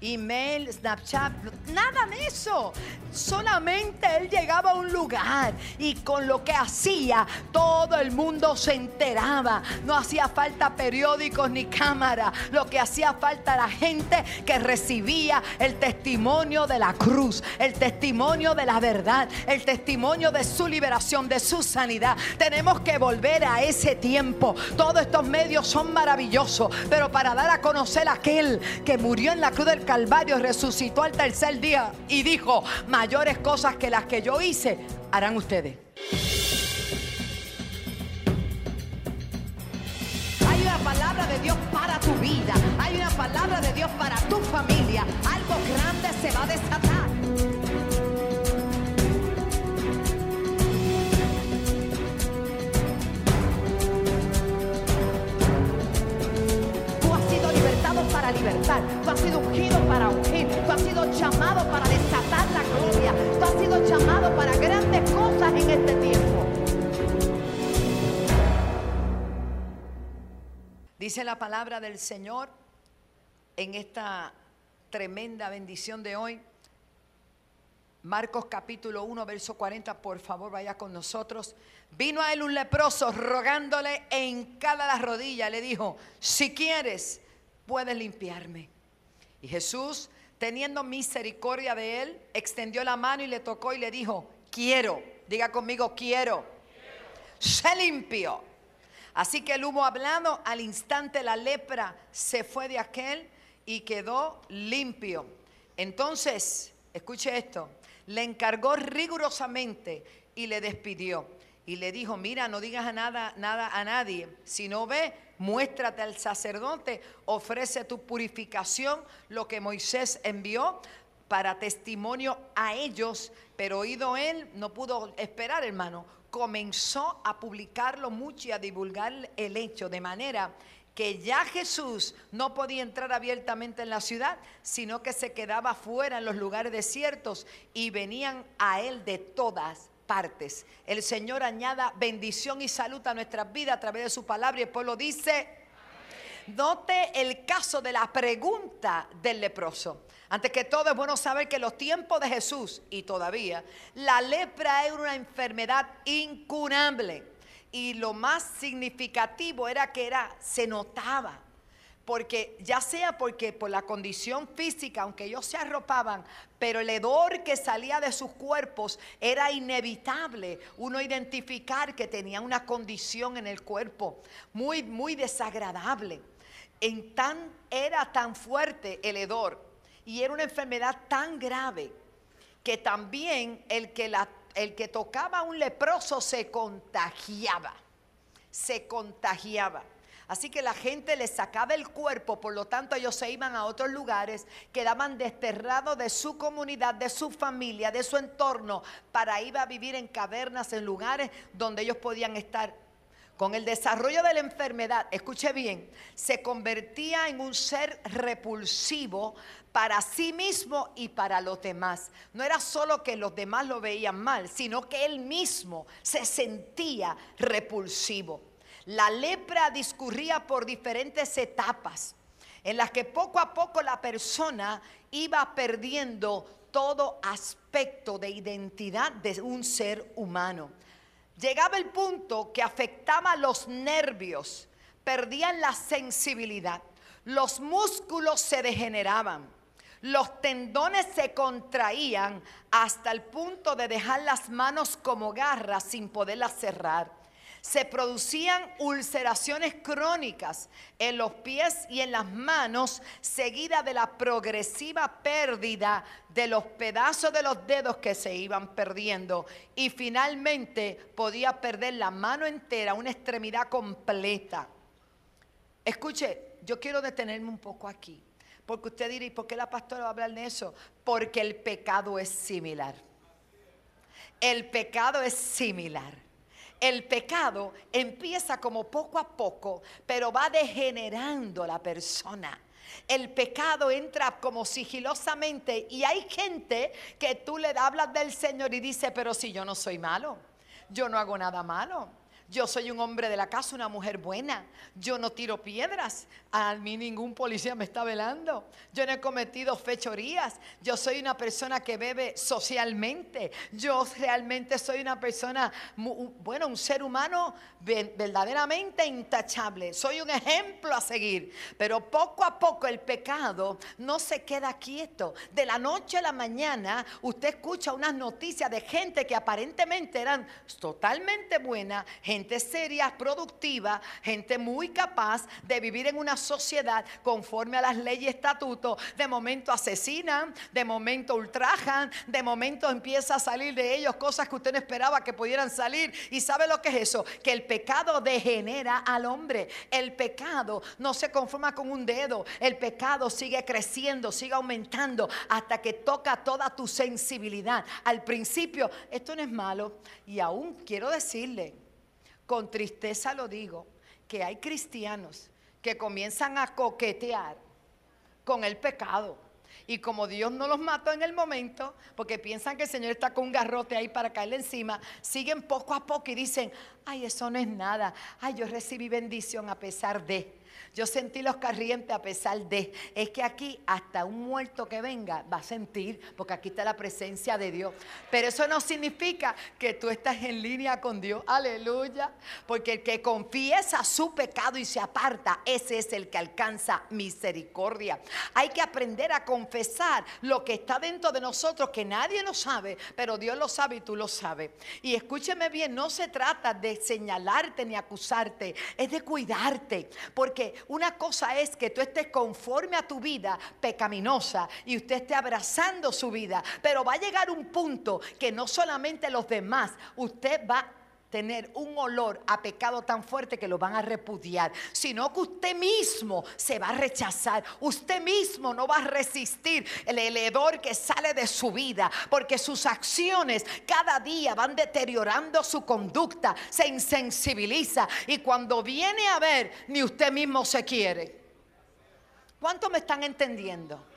email, Snapchat, nada de eso. Solamente él llegaba a un lugar y con lo que hacía todo el mundo se enteraba. No hacía falta periódicos ni cámara. Lo que hacía falta era gente que recibía el testimonio de la cruz, el testimonio de la verdad, el testimonio de su liberación, de su sanidad. Tenemos que volver a ese tiempo. Todos estos medios son maravillosos, pero para dar a conocer a aquel que murió en la cruz del Calvario, resucitó al tercer día y dijo, mayores cosas que las que yo hice, harán ustedes. Hay una palabra de Dios para tu vida, hay una palabra de Dios para tu familia. Algo grande se va a desatar. Para libertar, tú has sido ungido para ungir, tú has sido llamado para desatar la gloria, tú has sido llamado para grandes cosas en este tiempo. Dice la palabra del Señor en esta tremenda bendición de hoy. Marcos capítulo 1, verso 40, por favor vaya con nosotros. Vino a él un leproso rogándole en cada la rodilla, le dijo, si quieres, puedes limpiarme. Y Jesús, teniendo misericordia de él, extendió la mano y le tocó y le dijo, quiero, diga conmigo, quiero, se limpió. Así que el humo hablado, al instante la lepra se fue de aquel y quedó limpio. Entonces, escuche esto, le encargó rigurosamente y le despidió. Y le dijo, mira, no digas a nada, nada a nadie. Si no ve, muéstrate al sacerdote, ofrece tu purificación, lo que Moisés envió para testimonio a ellos. Pero oído él, no pudo esperar, hermano. Comenzó a publicarlo mucho y a divulgar el hecho, de manera que ya Jesús no podía entrar abiertamente en la ciudad, sino que se quedaba fuera en los lugares desiertos y venían a él de todas partes. El Señor añada bendición y salud a nuestras vidas a través de su palabra y el pueblo dice, note el caso de la pregunta del leproso. Antes que todo es bueno saber que en los tiempos de Jesús y todavía la lepra era una enfermedad incurable y lo más significativo era que era se notaba porque ya sea porque por la condición física, aunque ellos se arropaban, pero el hedor que salía de sus cuerpos era inevitable uno identificar que tenía una condición en el cuerpo muy, muy desagradable. En tan, era tan fuerte el hedor y era una enfermedad tan grave que también el que, el que tocaba a un leproso se contagiaba, se contagiaba. Así que la gente les sacaba el cuerpo, por lo tanto ellos se iban a otros lugares, quedaban desterrados de su comunidad, de su familia, de su entorno, para ir a vivir en cavernas, en lugares donde ellos podían estar. Con el desarrollo de la enfermedad, escuche bien, se convertía en un ser repulsivo para sí mismo y para los demás. No era solo que los demás lo veían mal, sino que él mismo se sentía repulsivo. La lepra discurría por diferentes etapas en las que poco a poco la persona iba perdiendo todo aspecto de identidad de un ser humano. Llegaba el punto que afectaba los nervios, perdían la sensibilidad, los músculos se degeneraban, los tendones se contraían hasta el punto de dejar las manos como garras sin poderlas cerrar se producían ulceraciones crónicas en los pies y en las manos, seguida de la progresiva pérdida de los pedazos de los dedos que se iban perdiendo. Y finalmente podía perder la mano entera, una extremidad completa. Escuche, yo quiero detenerme un poco aquí. Porque usted dirá, ¿y por qué la pastora va a hablar de eso? Porque el pecado es similar. El pecado es similar el pecado empieza como poco a poco, pero va degenerando la persona. El pecado entra como sigilosamente y hay gente que tú le hablas del Señor y dice, pero si yo no soy malo, yo no hago nada malo. Yo soy un hombre de la casa, una mujer buena. Yo no tiro piedras. A mí ningún policía me está velando. Yo no he cometido fechorías. Yo soy una persona que bebe socialmente. Yo realmente soy una persona, bueno, un ser humano verdaderamente intachable. Soy un ejemplo a seguir. Pero poco a poco el pecado no se queda quieto. De la noche a la mañana usted escucha unas noticias de gente que aparentemente eran totalmente gente seria, productiva, gente muy capaz de vivir en una sociedad conforme a las leyes y estatutos. De momento asesinan, de momento ultrajan, de momento empieza a salir de ellos cosas que usted no esperaba que pudieran salir. ¿Y sabe lo que es eso? Que el pecado degenera al hombre. El pecado no se conforma con un dedo. El pecado sigue creciendo, sigue aumentando hasta que toca toda tu sensibilidad. Al principio, esto no es malo. Y aún quiero decirle, con tristeza lo digo, que hay cristianos que comienzan a coquetear con el pecado. Y como Dios no los mató en el momento, porque piensan que el Señor está con un garrote ahí para caerle encima, siguen poco a poco y dicen, ay, eso no es nada, ay, yo recibí bendición a pesar de. Yo sentí los corrientes a pesar de. Es que aquí hasta un muerto que venga va a sentir, porque aquí está la presencia de Dios. Pero eso no significa que tú estás en línea con Dios. Aleluya. Porque el que confiesa su pecado y se aparta, ese es el que alcanza misericordia. Hay que aprender a confesar lo que está dentro de nosotros, que nadie lo sabe, pero Dios lo sabe y tú lo sabes. Y escúcheme bien, no se trata de señalarte ni acusarte, es de cuidarte. Porque una cosa es que tú estés conforme a tu vida pecaminosa y usted esté abrazando su vida, pero va a llegar un punto que no solamente los demás, usted va tener un olor a pecado tan fuerte que lo van a repudiar, sino que usted mismo se va a rechazar, usted mismo no va a resistir el hedor que sale de su vida, porque sus acciones cada día van deteriorando su conducta, se insensibiliza y cuando viene a ver, ni usted mismo se quiere. ¿Cuánto me están entendiendo?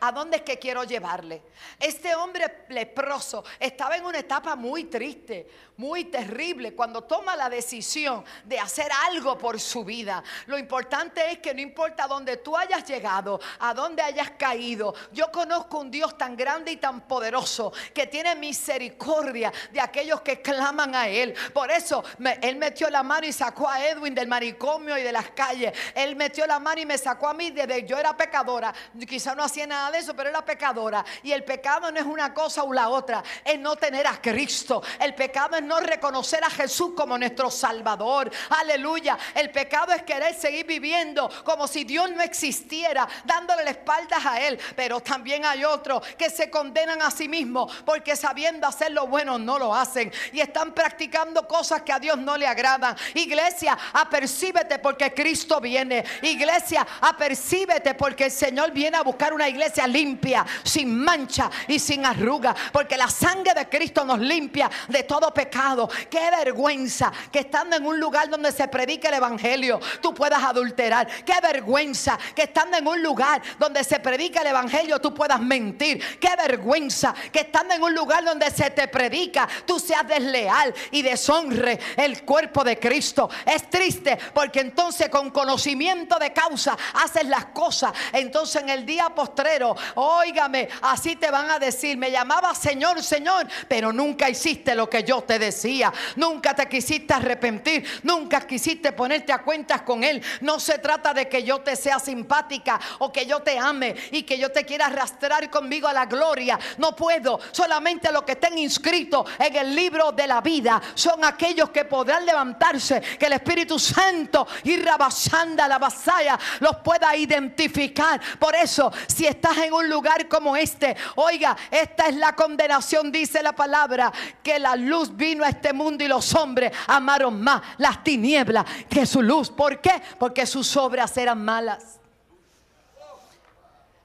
¿A dónde es que quiero llevarle? Este hombre leproso estaba en una etapa muy triste, muy terrible, cuando toma la decisión de hacer algo por su vida. Lo importante es que no importa dónde tú hayas llegado, a dónde hayas caído, yo conozco un Dios tan grande y tan poderoso que tiene misericordia de aquellos que claman a Él. Por eso Él metió la mano y sacó a Edwin del manicomio y de las calles. Él metió la mano y me sacó a mí desde yo era pecadora. Quizá no hacía nada de eso, pero era pecadora. Y el pecado no es una cosa o la otra, es no tener a Cristo. El pecado es no reconocer a Jesús como nuestro Salvador. Aleluya. El pecado es querer seguir viviendo como si Dios no existiera, dándole la espaldas a Él. Pero también hay otros que se condenan a sí mismos porque sabiendo hacer lo bueno no lo hacen y están practicando cosas que a Dios no le agradan. Iglesia, apercíbete porque Cristo viene. Iglesia, apercíbete porque el Señor viene a buscar una iglesia limpia, sin mancha y sin arruga, porque la sangre de Cristo nos limpia de todo pecado. Qué vergüenza que estando en un lugar donde se predica el Evangelio, tú puedas adulterar. Qué vergüenza que estando en un lugar donde se predica el Evangelio, tú puedas mentir. Qué vergüenza que estando en un lugar donde se te predica, tú seas desleal y deshonre el cuerpo de Cristo. Es triste porque entonces con conocimiento de causa haces las cosas. Entonces en el día postrero Óigame, así te van a decir, me llamaba Señor, Señor, pero nunca hiciste lo que yo te decía. Nunca te quisiste arrepentir, nunca quisiste ponerte a cuentas con Él. No se trata de que yo te sea simpática o que yo te ame y que yo te quiera arrastrar conmigo a la gloria. No puedo. Solamente los que estén inscritos en el libro de la vida son aquellos que podrán levantarse, que el Espíritu Santo y rabasanda la vasalla los pueda identificar. Por eso, si estás en un lugar como este, oiga, esta es la condenación, dice la palabra, que la luz vino a este mundo y los hombres amaron más las tinieblas que su luz. ¿Por qué? Porque sus obras eran malas.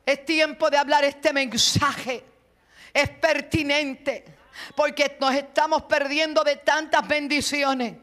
Es tiempo de hablar este mensaje. Es pertinente porque nos estamos perdiendo de tantas bendiciones.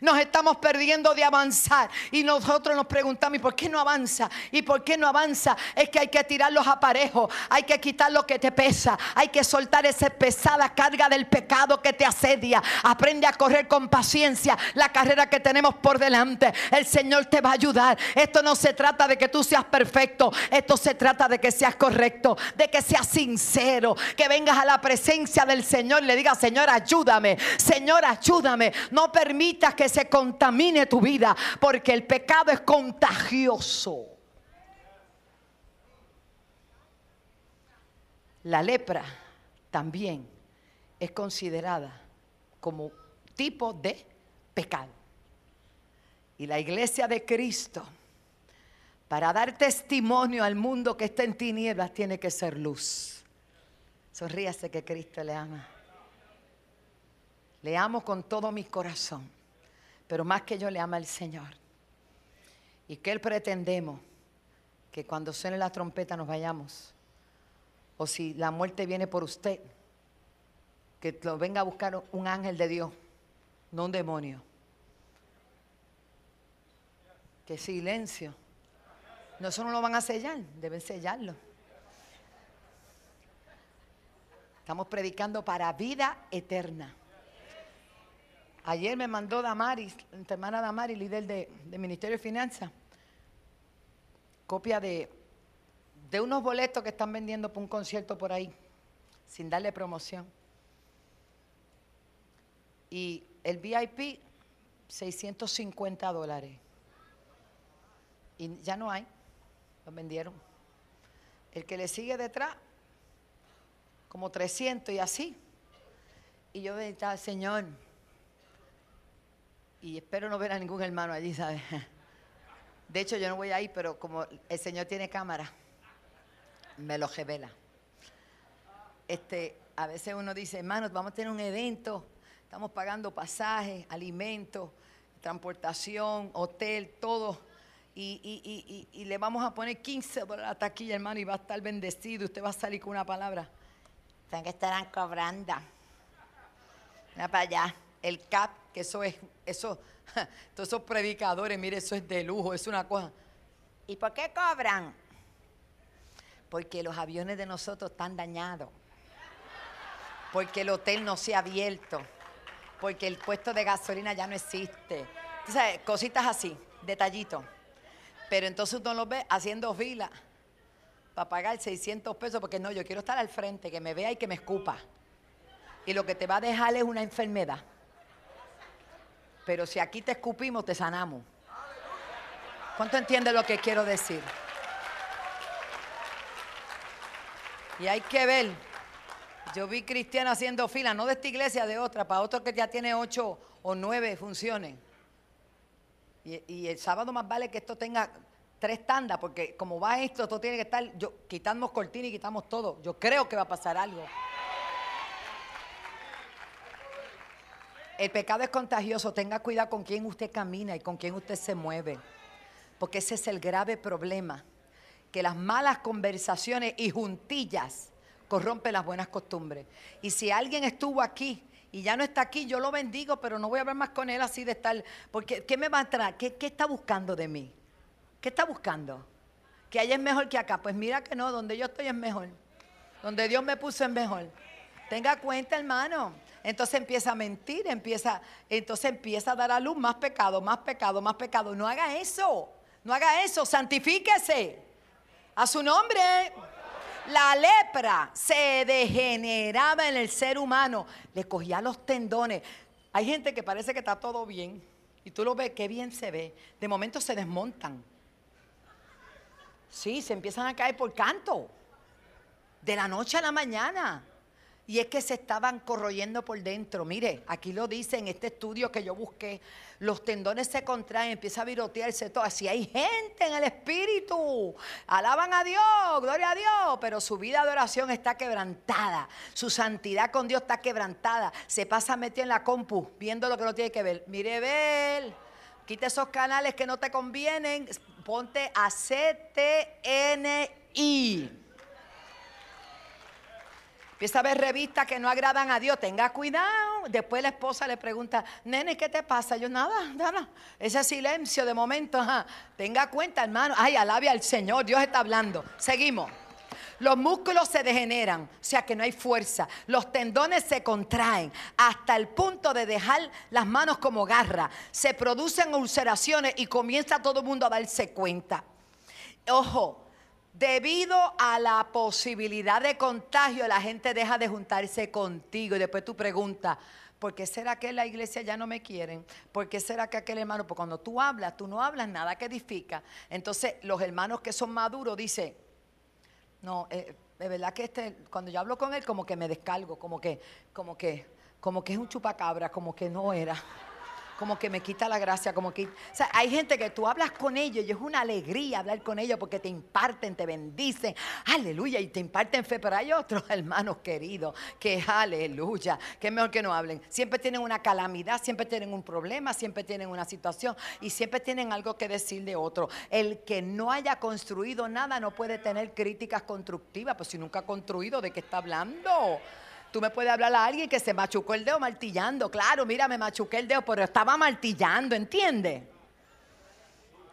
Nos estamos perdiendo de avanzar. Y nosotros nos preguntamos, ¿y por qué no avanza? ¿Y por qué no avanza? Es que hay que tirar los aparejos, hay que quitar lo que te pesa, hay que soltar esa pesada carga del pecado que te asedia. Aprende a correr con paciencia la carrera que tenemos por delante. El Señor te va a ayudar. Esto no se trata de que tú seas perfecto, esto se trata de que seas correcto, de que seas sincero, que vengas a la presencia del Señor y le digas, Señor, ayúdame, Señor, ayúdame. No permita que se contamine tu vida, porque el pecado es contagioso. La lepra también es considerada como tipo de pecado. Y la iglesia de Cristo, para dar testimonio al mundo que está en tinieblas, tiene que ser luz. Sonríase que Cristo le ama. Le amo con todo mi corazón pero más que yo le ama al Señor. Y que Él pretendemos que cuando suene la trompeta nos vayamos. O si la muerte viene por usted, que lo venga a buscar un ángel de Dios, no un demonio. Que silencio. No, eso no lo van a sellar, deben sellarlo. Estamos predicando para vida eterna. Ayer me mandó Damaris, hermana Damaris, líder de, Ministerio de Finanzas, copia de, de unos boletos que están vendiendo para un concierto por ahí, sin darle promoción. Y el VIP, 650 dólares. Y ya no hay, los vendieron. El que le sigue detrás, como 300 y así. Y yo decía, Señor, y espero no ver a ningún hermano allí, ¿sabes? De hecho, yo no voy ahí, pero como el Señor tiene cámara, me lo revela. Este, a veces uno dice, hermanos, vamos a tener un evento, estamos pagando pasajes, alimentos, transportación, hotel, todo. Y, y, le vamos a poner 15 dólares a la taquilla, hermano, y va a estar bendecido. Usted va a salir con una palabra. ¿Saben que estarán cobrando? Mira para allá. El CAP eso es, eso, todos esos predicadores, mire, eso es de lujo, es una cosa. ¿Y por qué cobran? Porque los aviones de nosotros están dañados. Porque el hotel no se ha abierto. Porque el puesto de gasolina ya no existe. Entonces, cositas así, detallitos. Pero entonces uno lo ve haciendo fila para pagar 600 pesos porque no, yo quiero estar al frente, que me vea y que me escupa. Y lo que te va a dejar es una enfermedad. Pero si aquí te escupimos, te sanamos. ¿Cuánto entiende lo que quiero decir? Y hay que ver. Yo vi cristianos haciendo fila, no de esta iglesia, de otra, para otro que ya tiene ocho o nueve funciones. Y, el sábado más vale que esto tenga tres tandas, porque como va esto, esto tiene que estar, yo, quitamos cortina y quitamos todo. Yo creo que va a pasar algo. El pecado es contagioso. Tenga cuidado con quién usted camina y con quién usted se mueve. Porque ese es el grave problema. Que las malas conversaciones y juntillas corrompen las buenas costumbres. Y si alguien estuvo aquí y ya no está aquí, yo lo bendigo, pero no voy a hablar más con él así de estar. Porque, ¿qué me va a traer? ¿Qué, está buscando de mí? ¿Qué está buscando? Que allá es mejor que acá. Pues mira que no, donde yo estoy es mejor. Donde Dios me puso es mejor. Tenga cuenta, hermano. Entonces empieza a mentir, empieza, entonces empieza a dar a luz más pecado, más pecado, más pecado. No haga eso, no haga eso, santifíquese. A su nombre. La lepra se degeneraba en el ser humano, le cogía los tendones. Hay gente que parece que está todo bien y tú lo ves, qué bien se ve. De momento se desmontan. Sí, se empiezan a caer por canto. De la noche a la mañana. Y es que se estaban corroyendo por dentro. Mire, aquí lo dice en este estudio que yo busqué. Los tendones se contraen, empieza a virotearse todo. Así hay gente en el espíritu. Alaban a Dios, gloria a Dios. Pero su vida de oración está quebrantada. Su santidad con Dios está quebrantada. Se pasa metido en la compu, viendo lo que no tiene que ver. Mire, ver. Quita esos canales que no te convienen. Ponte a CTNI. Empieza a ver revistas que no agradan a Dios. Tenga cuidado. Después la esposa le pregunta, nene, ¿qué te pasa? Yo, nada, nada. Ese silencio de momento, Tenga cuenta, hermano. Ay, alabe al Señor. Dios está hablando. Seguimos. Los músculos se degeneran, o sea que no hay fuerza. Los tendones se contraen hasta el punto de dejar las manos como garra. Se producen ulceraciones y comienza todo el mundo a darse cuenta. Ojo, Debido a la posibilidad de contagio, la gente deja de juntarse contigo y después tú preguntas, ¿por qué será que la iglesia ya no me quieren? ¿Por qué será que aquel hermano, porque cuando tú hablas, tú no hablas nada que edifica? Entonces los hermanos que son maduros dicen, no, eh, de verdad que este, cuando yo hablo con él, como que me descargo, como que, como que, como que es un chupacabra, como que no era como que me quita la gracia, como que... Hay gente que tú hablas con ellos y es una alegría hablar con ellos porque te imparten, te bendicen, aleluya, y te imparten fe, pero hay otros hermanos queridos que aleluya, que es mejor que no hablen. Siempre tienen una calamidad, siempre tienen un problema, siempre tienen una situación y siempre tienen algo que decir de otro. El que no haya construido nada no puede tener críticas constructivas, pues si nunca ha construido, ¿de qué está hablando? Tú me puedes hablar a alguien que se machucó el dedo martillando. Claro, mira, me machuqué el dedo, pero estaba martillando, ¿entiendes?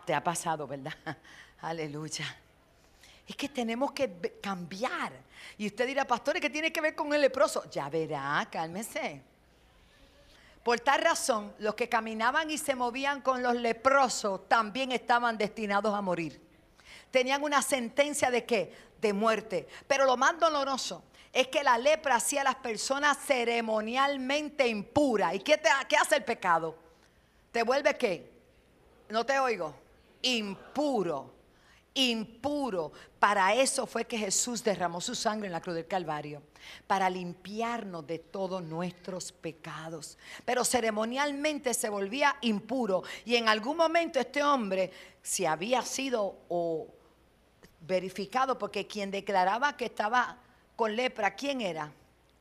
Te ha pasado, ¿verdad? Aleluya. Es que tenemos que cambiar. Y usted dirá, pastores, ¿qué tiene que ver con el leproso? Ya verá, cálmese. Por tal razón, los que caminaban y se movían con los leprosos también estaban destinados a morir. Tenían una sentencia de qué? De muerte. Pero lo más doloroso es que la lepra hacía a las personas ceremonialmente impuras. ¿Y qué, hace el pecado? ¿Te vuelve qué? No te oigo. Impuro. Impuro. Para eso fue que Jesús derramó su sangre en la cruz del Calvario. Para limpiarnos de todos nuestros pecados. Pero ceremonialmente se volvía impuro. Y en algún momento este hombre, si había sido o verificado, porque quien declaraba que estaba con lepra, ¿quién era?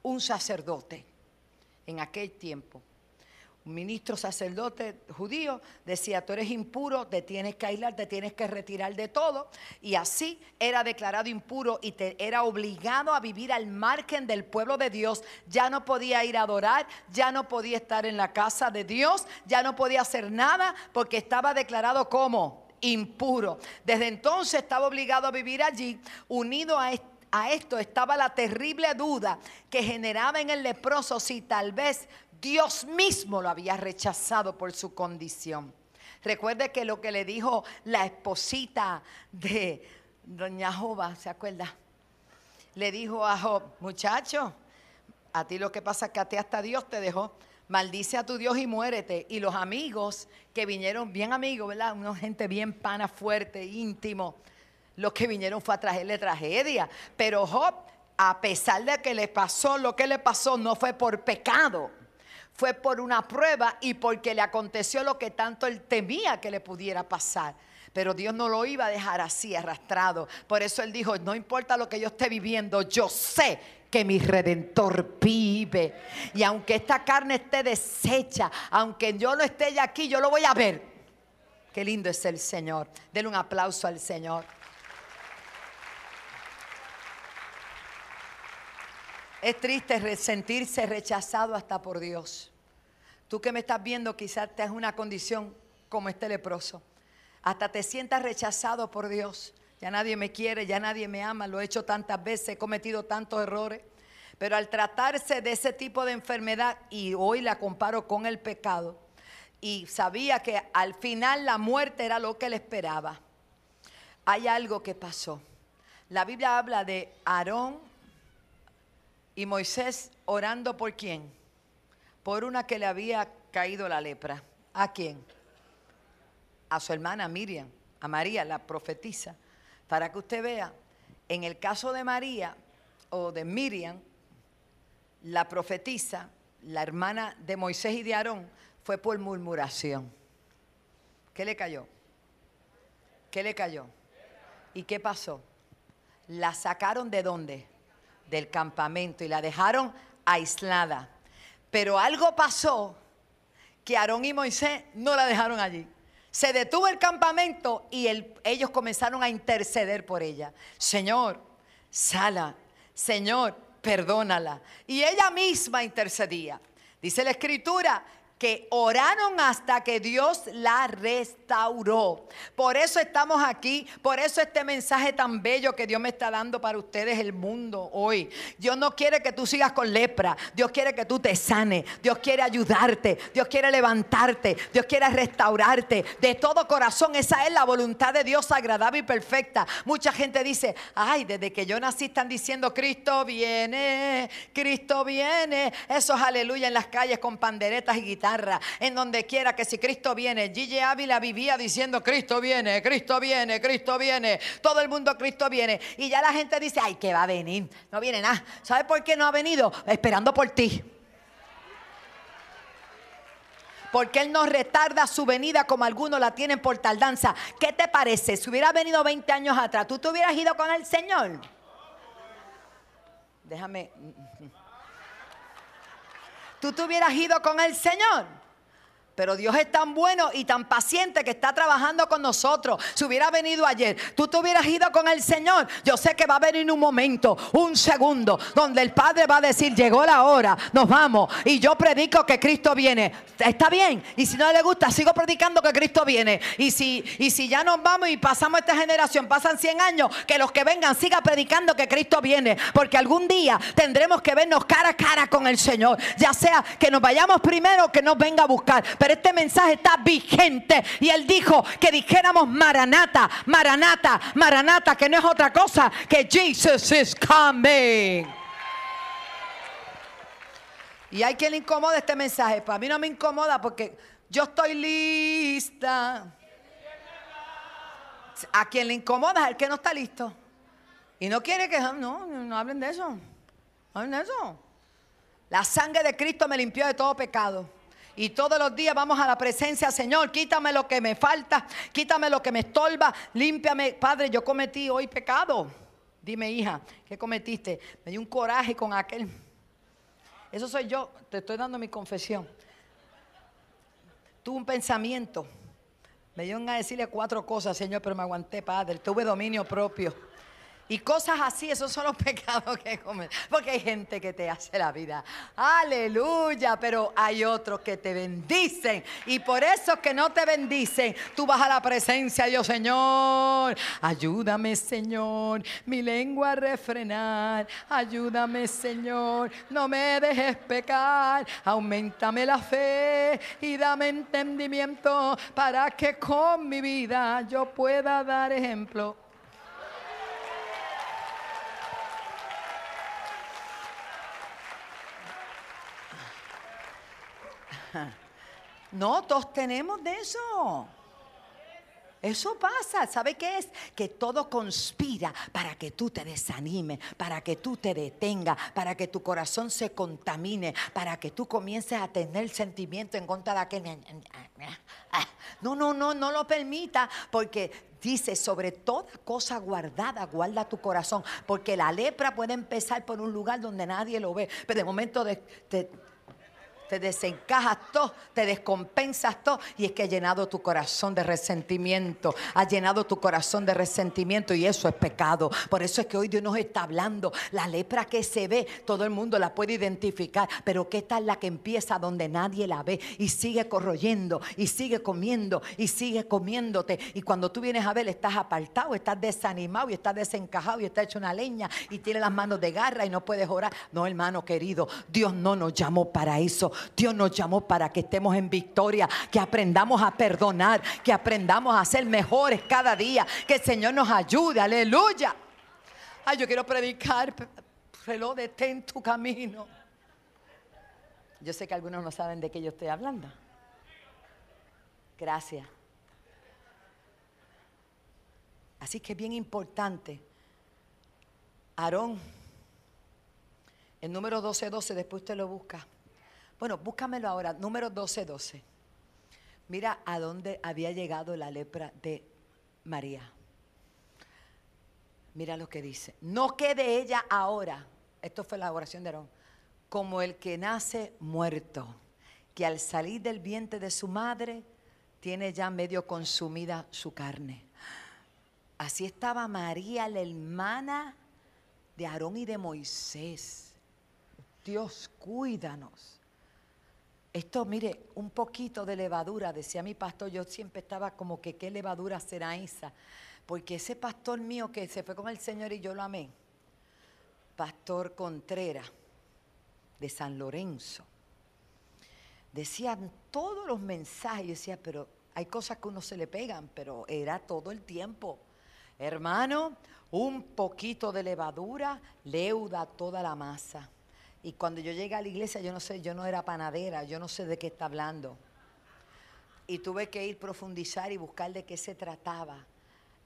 Un sacerdote en aquel tiempo. Un ministro sacerdote judío decía, tú eres impuro, te tienes que aislar, te tienes que retirar de todo. Y así era declarado impuro y te, era obligado a vivir al margen del pueblo de Dios. Ya no podía ir a adorar, ya no podía estar en la casa de Dios, ya no podía hacer nada porque estaba declarado como impuro. Desde entonces estaba obligado a vivir allí, unido a este a esto estaba la terrible duda que generaba en el leproso si tal vez Dios mismo lo había rechazado por su condición. Recuerde que lo que le dijo la esposita de doña Joba, ¿se acuerda? Le dijo a Job, muchacho, a ti lo que pasa es que a ti hasta Dios te dejó. Maldice a tu Dios y muérete. Y los amigos que vinieron, bien amigos, ¿verdad? Una gente bien pana, fuerte, íntimo los que vinieron fue a traerle tragedia. Pero Job, a pesar de que le pasó lo que le pasó, no fue por pecado. Fue por una prueba y porque le aconteció lo que tanto él temía que le pudiera pasar. Pero Dios no lo iba a dejar así arrastrado. Por eso él dijo, no importa lo que yo esté viviendo, yo sé que mi redentor vive. Y aunque esta carne esté deshecha, aunque yo no esté ya aquí, yo lo voy a ver. Qué lindo es el Señor. Denle un aplauso al Señor. Es triste sentirse rechazado hasta por Dios. Tú que me estás viendo quizás te es una condición como este leproso. Hasta te sientas rechazado por Dios. Ya nadie me quiere, ya nadie me ama, lo he hecho tantas veces, he cometido tantos errores. Pero al tratarse de ese tipo de enfermedad, y hoy la comparo con el pecado, y sabía que al final la muerte era lo que le esperaba, hay algo que pasó. La Biblia habla de Aarón y Moisés orando por quién? Por una que le había caído la lepra. ¿A quién? A su hermana Miriam, a María, la profetisa. Para que usted vea, en el caso de María o de Miriam, la profetisa, la hermana de Moisés y de Aarón, fue por murmuración. ¿Qué le cayó? ¿Qué le cayó? ¿Y qué pasó? La sacaron de dónde? Del campamento y la dejaron aislada. Pero algo pasó que Aarón y Moisés no la dejaron allí. Se detuvo el campamento y ellos comenzaron a interceder por ella. Señor, sala, Señor, perdónala. Y ella misma intercedía. Dice la escritura que oraron hasta que Dios la restauró. Por eso estamos aquí, por eso este mensaje tan bello que Dios me está dando para ustedes el mundo hoy. Dios no quiere que tú sigas con lepra, Dios quiere que tú te sanes, Dios quiere ayudarte, Dios quiere levantarte, Dios quiere restaurarte de todo corazón. Esa es la voluntad de Dios agradable y perfecta. Mucha gente dice, ay, desde que yo nací están diciendo, Cristo viene, Cristo viene. Eso es aleluya en las calles con panderetas y guitarras en donde quiera que si Cristo viene. Gigi Ávila vivía diciendo Cristo viene, Cristo viene, Cristo viene. Todo el mundo Cristo viene. Y ya la gente dice, ay, que va a venir. No viene nada. ¿Sabe por qué no ha venido? Esperando por ti. porque Él no retarda su venida como algunos la tienen por tardanza. ¿Qué te parece? Si hubiera venido 20 años atrás, ¿tú te hubieras ido con el Señor? Déjame tú te hubieras ido con el Señor. Pero Dios es tan bueno y tan paciente que está trabajando con nosotros. Si hubiera venido ayer, tú te hubieras ido con el Señor. Yo sé que va a venir un momento, un segundo, donde el Padre va a decir, llegó la hora, nos vamos. Y yo predico que Cristo viene. Está bien. Y si no le gusta, sigo predicando que Cristo viene. Y si, y si ya nos vamos y pasamos esta generación, pasan 100 años, que los que vengan sigan predicando que Cristo viene. Porque algún día tendremos que vernos cara a cara con el Señor. Ya sea que nos vayamos primero o que nos venga a buscar pero este mensaje está vigente. Y él dijo que dijéramos Maranata, Maranata, Maranata, que no es otra cosa que Jesus is coming. Y hay quien le incomoda este mensaje. Para mí no me incomoda porque yo estoy lista. A quien le incomoda es el que no está listo. Y no quiere que... No, hablen de eso. No hablen de eso. La sangre de Cristo me limpió de todo pecado. Y todos los días vamos a la presencia, Señor, quítame lo que me falta, quítame lo que me estorba, límpiame. Padre, yo cometí hoy pecado. Dime, hija, ¿qué cometiste? Me dio un coraje con aquel. Eso soy yo, te estoy dando mi confesión. Tuve un pensamiento. Me dio a decirle cuatro cosas, Señor, pero me aguanté, Padre. Tuve dominio propio. Y cosas así, esos son los pecados que comen. Porque hay gente que te hace la vida. Aleluya. Pero hay otros que te bendicen. Y por eso que no te bendicen, tú vas a la presencia de Dios, Señor. Ayúdame, Señor. Mi lengua a refrenar. Ayúdame, Señor. No me dejes pecar. Aumentame la fe y dame entendimiento para que con mi vida yo pueda dar ejemplo No, todos tenemos de eso. Eso pasa, ¿sabe qué es? Que todo conspira para que tú te desanimes, para que tú te detengas, para que tu corazón se contamine, para que tú comiences a tener sentimiento en contra de aquel. No, no, no, no lo permita, porque dice, sobre toda cosa guardada, guarda tu corazón, porque la lepra puede empezar por un lugar donde nadie lo ve, pero de momento de, te desencajas todo, te descompensas todo y es que ha llenado tu corazón de resentimiento, ha llenado tu corazón de resentimiento y eso es pecado. Por eso es que hoy Dios nos está hablando, la lepra que se ve, todo el mundo la puede identificar, pero ¿qué tal la que empieza donde nadie la ve y sigue corroyendo y sigue comiendo y sigue comiéndote y cuando tú vienes a ver estás apartado, estás desanimado y estás desencajado y estás hecho una leña y tienes las manos de garra y no puedes orar? No, hermano querido, Dios no nos llamó para eso. Dios nos llamó para que estemos en victoria, que aprendamos a perdonar, que aprendamos a ser mejores cada día, que el Señor nos ayude, aleluya. Ay, yo quiero predicar, reloj detén tu camino. Yo sé que algunos no saben de qué yo estoy hablando. Gracias. Así que es bien importante. Aarón, el número 1212, después usted lo busca. Bueno, búscamelo ahora, número 12, 12. Mira a dónde había llegado la lepra de María. Mira lo que dice. No quede ella ahora, esto fue la oración de Aarón, como el que nace muerto, que al salir del vientre de su madre tiene ya medio consumida su carne. Así estaba María, la hermana de Aarón y de Moisés. Dios, cuídanos. Esto, mire, un poquito de levadura, decía mi pastor, yo siempre estaba como que qué levadura será esa, porque ese pastor mío que se fue con el Señor y yo lo amé, Pastor Contreras, de San Lorenzo, decían todos los mensajes, decía, pero hay cosas que uno se le pegan, pero era todo el tiempo. Hermano, un poquito de levadura leuda toda la masa. Y cuando yo llegué a la iglesia, yo no sé, yo no era panadera, yo no sé de qué está hablando. Y tuve que ir profundizar y buscar de qué se trataba.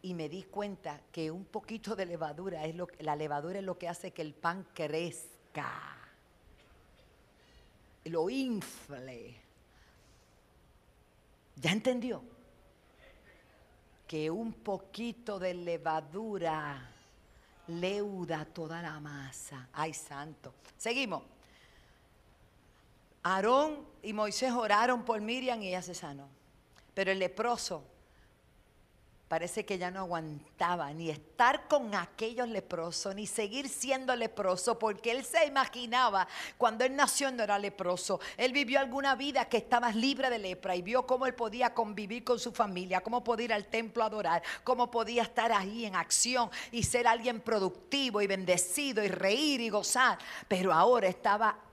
Y me di cuenta que un poquito de levadura es lo la levadura es lo que hace que el pan crezca. Lo infle. ¿Ya entendió? Que un poquito de levadura leuda toda la masa. Ay, santo. Seguimos. Aarón y Moisés oraron por Miriam y ella se sanó. Pero el leproso parece que ya no aguantaba ni estar con aquellos leprosos, ni seguir siendo leproso, porque él se imaginaba, cuando él nació no era leproso, él vivió alguna vida que estaba libre de lepra y vio cómo él podía convivir con su familia, cómo podía ir al templo a adorar, cómo podía estar ahí en acción y ser alguien productivo y bendecido y reír y gozar, pero ahora estaba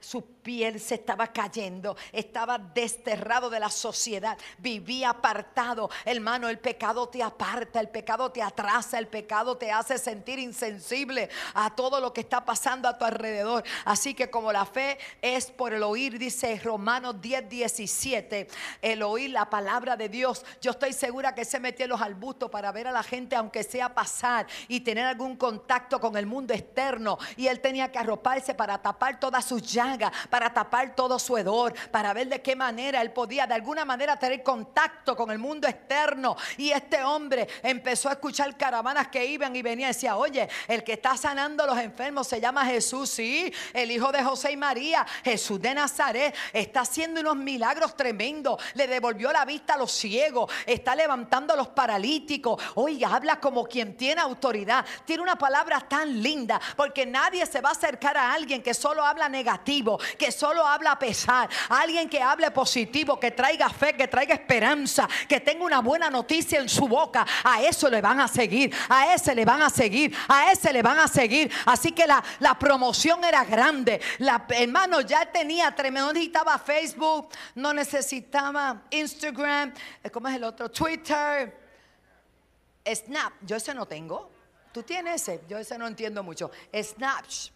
Su piel se estaba cayendo, estaba desterrado de la sociedad, vivía apartado. Hermano, el pecado te aparta, el pecado te atrasa, el pecado te hace sentir insensible a todo lo que está pasando a tu alrededor. Así que como la fe es por el oír, dice Romanos 10, 17, el oír la palabra de Dios. Yo estoy segura que se metió en los arbustos para ver a la gente, aunque sea pasar y tener algún contacto con el mundo externo. Y él tenía que arroparse para tapar todas sus llagas, para tapar todo su hedor, para ver de qué manera él podía de alguna manera tener contacto con el mundo externo. Y este hombre empezó a escuchar caravanas que iban y venían y decía, oye, el que está sanando a los enfermos se llama Jesús, sí, el hijo de José y María, Jesús de Nazaret, está haciendo unos milagros tremendos, le devolvió la vista a los ciegos, está levantando a los paralíticos, oiga, habla como quien tiene autoridad, tiene una palabra tan linda, porque nadie se va a acercar a alguien que solo habla negativo, que solo habla pesar, alguien que hable positivo, que traiga fe, que traiga esperanza, que tenga una buena noticia en su boca, a eso le van a seguir, a ese le van a seguir, a ese le van a seguir. Así que la, la promoción era grande. La, hermano ya tenía tremendo, no necesitaba Facebook, no necesitaba Instagram, eh, ¿cómo es el otro? Twitter, Snap, yo ese no tengo. ¿Tú tienes ese? Yo ese no entiendo mucho. Snapchat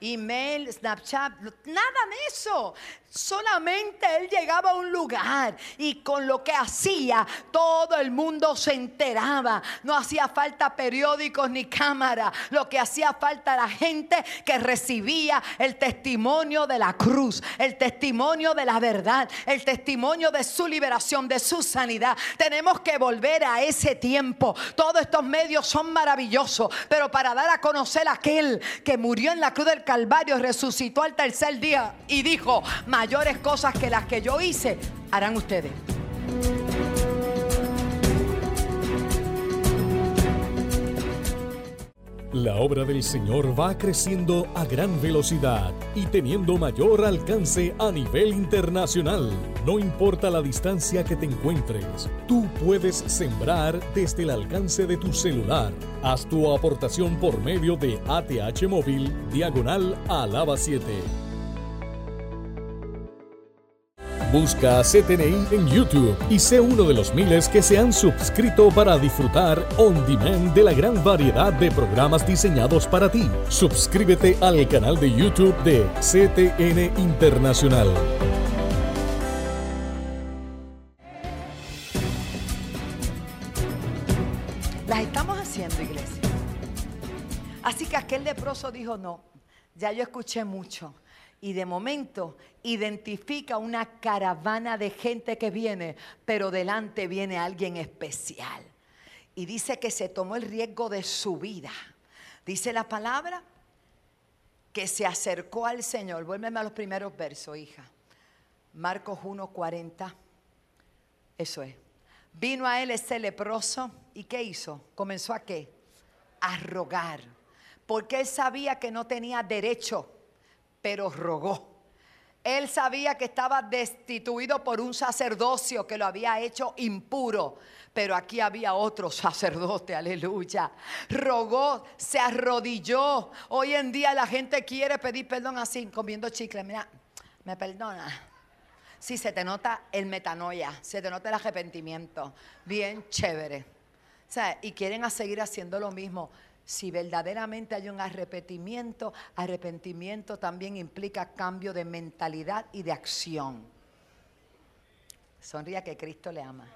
email, Snapchat, nada de eso. Solamente él llegaba a un lugar y con lo que hacía todo el mundo se enteraba. No hacía falta periódicos ni cámara. Lo que hacía falta era gente que recibía el testimonio de la cruz, el testimonio de la verdad, el testimonio de su liberación, de su sanidad. Tenemos que volver a ese tiempo. Todos estos medios son maravillosos, pero para dar a conocer a aquel que murió en la cruz del Calvario, resucitó al tercer día y dijo, mayores cosas que las que yo hice, harán ustedes. La obra del Señor va creciendo a gran velocidad y teniendo mayor alcance a nivel internacional. No importa la distancia que te encuentres, tú puedes sembrar desde el alcance de tu celular. Haz tu aportación por medio de ATH Móvil Diagonal Alaba 7. Busca CTNI en YouTube y sé uno de los miles que se han suscrito para disfrutar on demand de la gran variedad de programas diseñados para ti. Suscríbete al canal de YouTube de CTN Internacional. Las estamos haciendo, iglesia. Así que aquel leproso dijo, no, ya yo escuché mucho. Y de momento identifica una caravana de gente que viene, pero delante viene alguien especial. Y dice que se tomó el riesgo de su vida. Dice la palabra que se acercó al Señor. Vuélveme a los primeros versos, hija. Marcos 1:40. Eso es. Vino a él ese leproso y ¿qué hizo? Comenzó a qué? A rogar porque él sabía que no tenía derecho, pero rogó. Él sabía que estaba destituido por un sacerdocio que lo había hecho impuro. Pero aquí había otro sacerdote, aleluya. Rogó, se arrodilló. Hoy en día la gente quiere pedir perdón así, comiendo chicle. Mira, me perdona. Si sí, se te nota el metanoia, se te nota el arrepentimiento. Bien chévere. O sea, y quieren seguir haciendo lo mismo. Si verdaderamente hay un arrepentimiento, arrepentimiento también implica cambio de mentalidad y de acción. Sonría que Cristo le ama.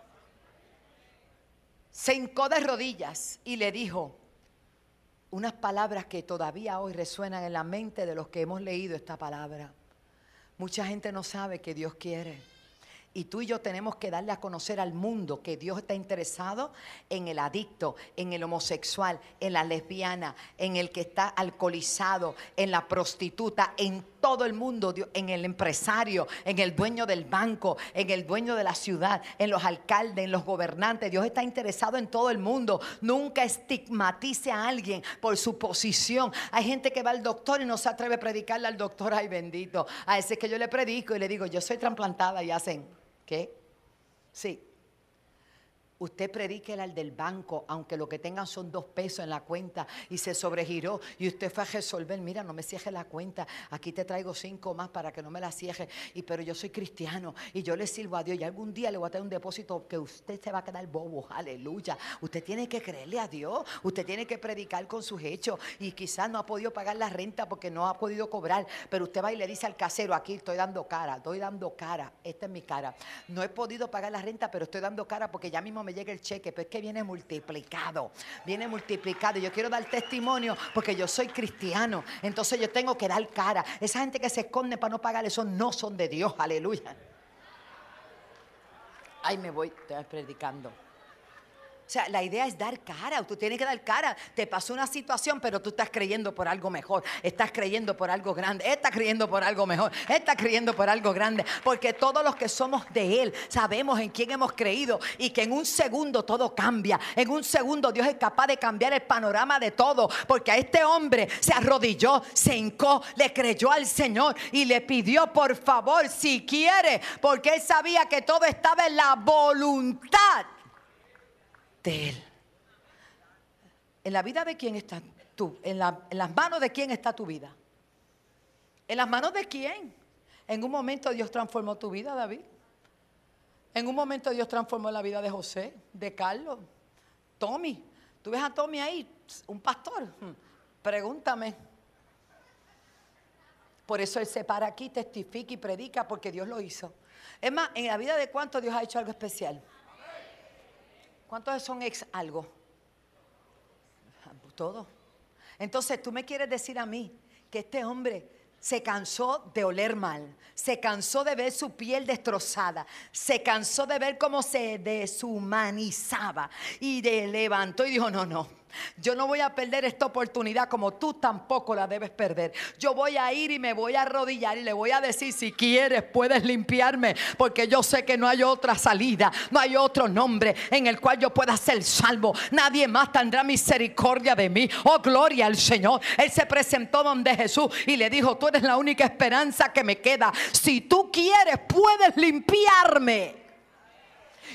Se hincó de rodillas y le dijo unas palabras que todavía hoy resuenan en la mente de los que hemos leído esta palabra. Mucha gente no sabe que Dios quiere. Y tú y yo tenemos que darle a conocer al mundo que Dios está interesado en el adicto, en el homosexual, en la lesbiana, en el que está alcoholizado, en la prostituta, en todo el mundo, en el empresario, en el dueño del banco, en el dueño de la ciudad, en los alcaldes, en los gobernantes. Dios está interesado en todo el mundo. Nunca estigmatice a alguien por su posición. Hay gente que va al doctor y no se atreve a predicarle al doctor, ay bendito. A ese que yo le predico y le digo, yo soy trasplantada y hacen. ¿Qué? Sí. Usted predique al del banco, aunque lo que tengan son dos pesos en la cuenta y se sobregiró y usted fue a resolver, mira, no me cierre la cuenta, aquí te traigo cinco más para que no me la cierre, y pero yo soy cristiano y yo le sirvo a Dios y algún día le voy a tener un depósito que usted se va a quedar bobo, aleluya. Usted tiene que creerle a Dios, usted tiene que predicar con sus hechos y quizás no ha podido pagar la renta porque no ha podido cobrar, pero usted va y le dice al casero, aquí estoy dando cara, estoy dando cara, esta es mi cara. No he podido pagar la renta, pero estoy dando cara porque ya mismo me llegue el cheque, pero es que viene multiplicado, viene multiplicado. Yo quiero dar testimonio porque yo soy cristiano, entonces yo tengo que dar cara. Esa gente que se esconde para no pagar, eso no son de Dios, aleluya. Ay, me voy, estoy predicando. O sea, la idea es dar cara, tú tienes que dar cara. Te pasó una situación, pero tú estás creyendo por algo mejor, estás creyendo por algo grande, estás creyendo por algo mejor, estás creyendo por algo grande, porque todos los que somos de Él sabemos en quién hemos creído y que en un segundo todo cambia. En un segundo Dios es capaz de cambiar el panorama de todo, porque a este hombre se arrodilló, se hincó, le creyó al Señor y le pidió por favor si quiere, porque él sabía que todo estaba en la voluntad de Él. ¿En la vida de quién estás tú? ¿En, ¿En, las manos de quién está tu vida? ¿En las manos de quién? En un momento Dios transformó tu vida, David. En un momento Dios transformó la vida de José, de Carlos, Tommy. ¿Tú ves a Tommy ahí? Un pastor. Hmm. Pregúntame. Por eso Él se para aquí, testifica y predica porque Dios lo hizo. Es más, en la vida de cuánto Dios ha hecho algo especial. ¿Cuántos son ex algo? Todo. Entonces tú me quieres decir a mí que este hombre se cansó de oler mal, se cansó de ver su piel destrozada, se cansó de ver cómo se deshumanizaba y de levantó y dijo, no, no, yo no voy a perder esta oportunidad como tú tampoco la debes perder. Yo voy a ir y me voy a arrodillar y le voy a decir, si quieres puedes limpiarme, porque yo sé que no hay otra salida, no hay otro nombre en el cual yo pueda ser salvo. Nadie más tendrá misericordia de mí. Oh, gloria al Señor. Él se presentó donde Jesús y le dijo, tú eres la única esperanza que me queda. Si tú quieres, puedes limpiarme.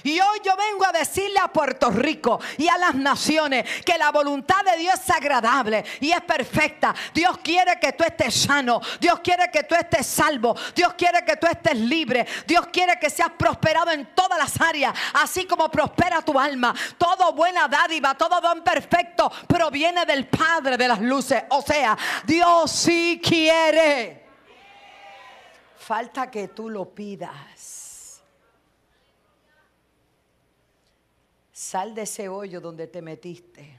Y hoy yo vengo a decirle a Puerto Rico y a las naciones que la voluntad de Dios es agradable y es perfecta. Dios quiere que tú estés sano. Dios quiere que tú estés salvo. Dios quiere que tú estés libre. Dios quiere que seas prosperado en todas las áreas, así como prospera tu alma. Todo buena dádiva, todo don perfecto proviene del Padre de las luces. O sea, Dios sí quiere. Falta que tú lo pidas. Sal de ese hoyo donde te metiste.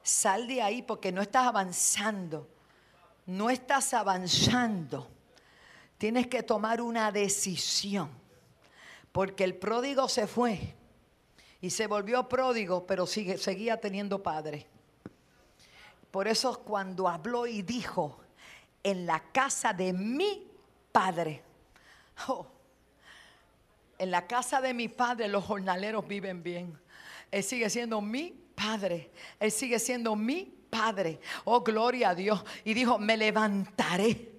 Sal de ahí porque no estás avanzando. No estás avanzando. Tienes que tomar una decisión. Porque el pródigo se fue y se volvió pródigo, pero sigue, seguía teniendo padre. Por eso cuando habló y dijo, en la casa de mi padre, oh, en la casa de mi padre los jornaleros viven bien. Él sigue siendo mi Padre. Él sigue siendo mi Padre. Oh, gloria a Dios. Y dijo, me levantaré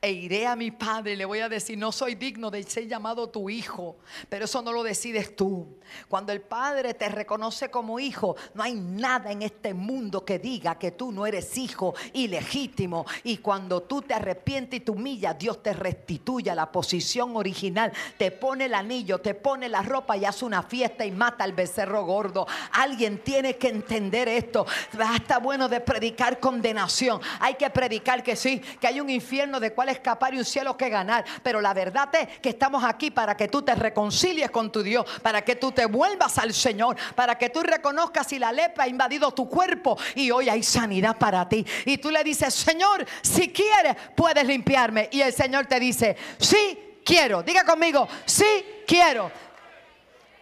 e iré a mi padre y le voy a decir, no soy digno de ser llamado tu hijo, pero eso no lo decides tú. Cuando el padre te reconoce como hijo, no hay nada en este mundo que diga que tú no eres hijo ilegítimo. Y cuando tú te arrepientes y te humillas, Dios te restituye a la posición original, te pone el anillo, te pone la ropa y hace una fiesta y mata al becerro gordo. Alguien tiene que entender esto. Basta bueno de predicar condenación. Hay que predicar que sí, que hay un infierno de cual escapar y un cielo que ganar. Pero la verdad es que estamos aquí para que tú te reconcilies con tu Dios, para que tú te vuelvas al Señor, para que tú reconozcas si la lepra ha invadido tu cuerpo y hoy hay sanidad para ti. Y tú le dices, Señor, si quieres, puedes limpiarme. Y el Señor te dice, sí, quiero. Diga conmigo, sí, quiero.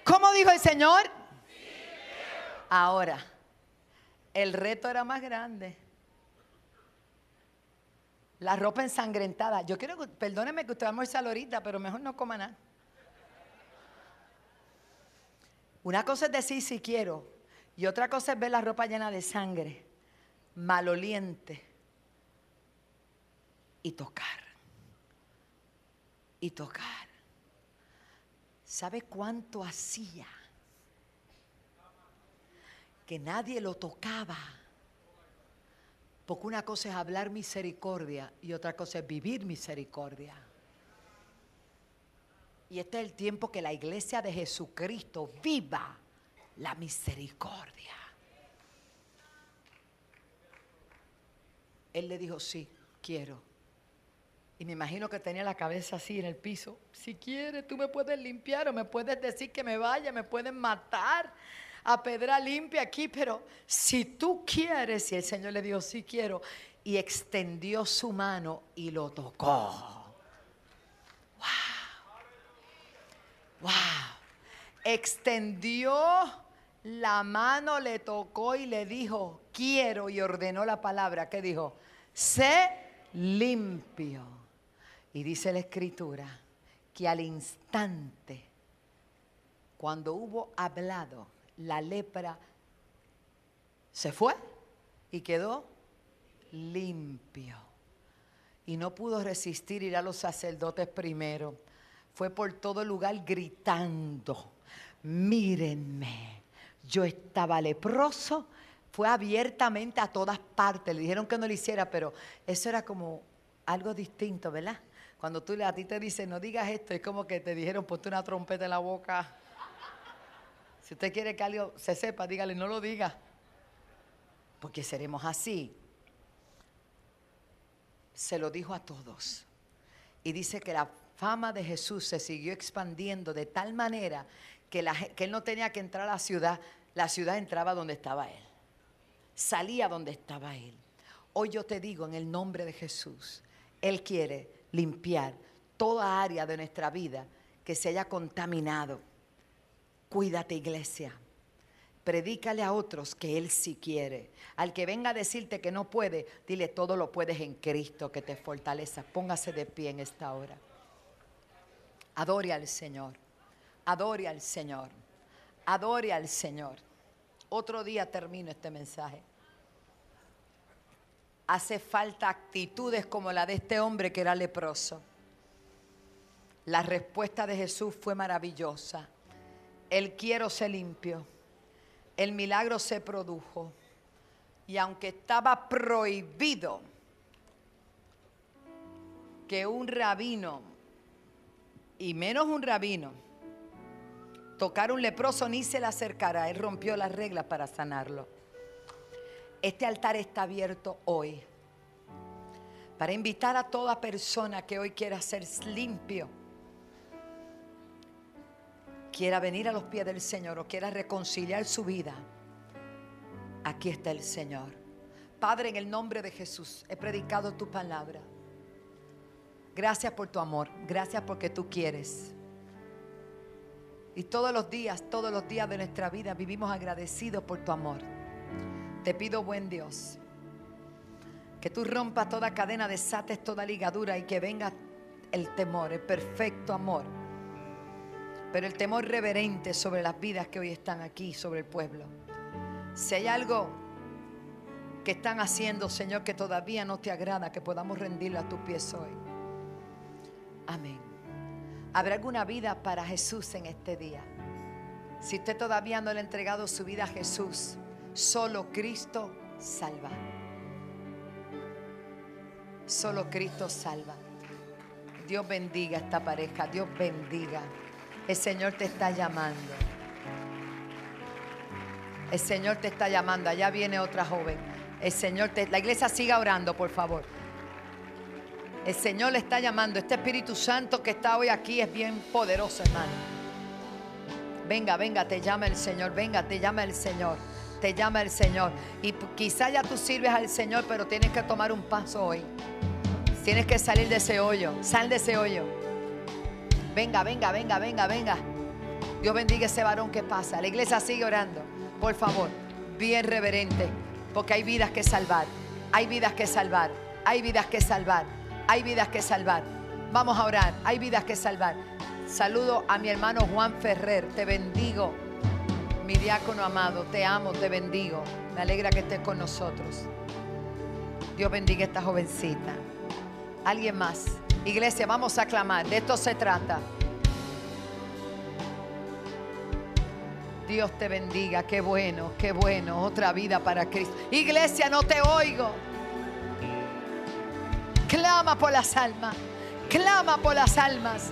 ¿Cómo dijo el Señor? Ahora, el reto era más grande. La ropa ensangrentada. Yo quiero, que, perdóneme que usted va a almorzar ahorita, pero mejor no coma nada. Una cosa es decir si quiero, y otra cosa es ver la ropa llena de sangre, maloliente, y tocar. Y tocar. ¿Sabe cuánto hacía? Que nadie lo tocaba. Porque una cosa es hablar misericordia y otra cosa es vivir misericordia. Y este es el tiempo que la iglesia de Jesucristo viva la misericordia. Él le dijo, sí, quiero. Y me imagino que tenía la cabeza así en el piso. Si quieres, tú me puedes limpiar o me puedes decir que me vaya, me pueden matar a pedra limpia aquí, pero si tú quieres, y el Señor le dijo, sí quiero, y extendió su mano y lo tocó. Wow. Wow. Extendió la mano, le tocó y le dijo, quiero, y ordenó la palabra. ¿Qué dijo? Sé limpio. Y dice la escritura que al instante, cuando hubo hablado, la lepra se fue y quedó limpio. Y no pudo resistir ir a los sacerdotes primero. Fue por todo el lugar gritando, mírenme, yo estaba leproso. Fue abiertamente a todas partes. Le dijeron que no lo hiciera, pero eso era como algo distinto, ¿verdad? Cuando tú a ti te dicen, no digas esto, es como que te dijeron, ponte una trompeta en la boca si usted quiere que algo se sepa, dígale, no lo diga. Porque seremos así. Se lo dijo a todos. Y dice que la fama de Jesús se siguió expandiendo de tal manera que, que él no tenía que entrar a la ciudad, la ciudad entraba donde estaba él. Salía donde estaba él. Hoy yo te digo en el nombre de Jesús, Él quiere limpiar toda área de nuestra vida que se haya contaminado Cuídate iglesia. Predícale a otros que Él sí quiere. Al que venga a decirte que no puede, dile todo lo puedes en Cristo que te fortaleza. Póngase de pie en esta hora. Adore al Señor. Adore al Señor. Adore al Señor. Otro día termino este mensaje. Hace falta actitudes como la de este hombre que era leproso. La respuesta de Jesús fue maravillosa. El quiero se limpió. El milagro se produjo. Y aunque estaba prohibido que un rabino, y menos un rabino, tocar un leproso ni se le acercara, él rompió las reglas para sanarlo. Este altar está abierto hoy para invitar a toda persona que hoy quiera ser limpio quiera venir a los pies del Señor o quiera reconciliar su vida, aquí está el Señor. Padre, en el nombre de Jesús, he predicado tu palabra. Gracias por tu amor, gracias porque tú quieres. Y todos los días, todos los días de nuestra vida vivimos agradecidos por tu amor. Te pido, buen Dios, que tú rompas toda cadena, desates toda ligadura y que venga el temor, el perfecto amor pero el temor reverente sobre las vidas que hoy están aquí, sobre el pueblo. Si hay algo que están haciendo, Señor, que todavía no te agrada, que podamos rendirlo a tus pies hoy. Amén. ¿Habrá alguna vida para Jesús en este día? Si usted todavía no le ha entregado su vida a Jesús, solo Cristo salva. Solo Cristo salva. Dios bendiga a esta pareja, Dios bendiga. El Señor te está llamando. El Señor te está llamando. Allá viene otra joven. El Señor te... La iglesia siga orando, por favor. El Señor le está llamando. Este Espíritu Santo que está hoy aquí es bien poderoso, hermano. Venga, venga, te llama el Señor. Venga, te llama el Señor. Te llama el Señor. Y quizá ya tú sirves al Señor, pero tienes que tomar un paso hoy. Tienes que salir de ese hoyo. Sal de ese hoyo. Venga, venga, venga, venga, venga. Dios bendiga ese varón que pasa. La iglesia sigue orando. Por favor, bien reverente, porque hay vidas que salvar. Hay vidas que salvar. Hay vidas que salvar. Hay vidas que salvar. Vamos a orar. Hay vidas que salvar. Saludo a mi hermano Juan Ferrer. Te bendigo. Mi diácono amado, te amo, te bendigo. Me alegra que estés con nosotros. Dios bendiga a esta jovencita. Alguien más. Iglesia, vamos a clamar. De esto se trata. Dios te bendiga. Qué bueno, qué bueno. Otra vida para Cristo. Iglesia, no te oigo. Clama por las almas. Clama por las almas.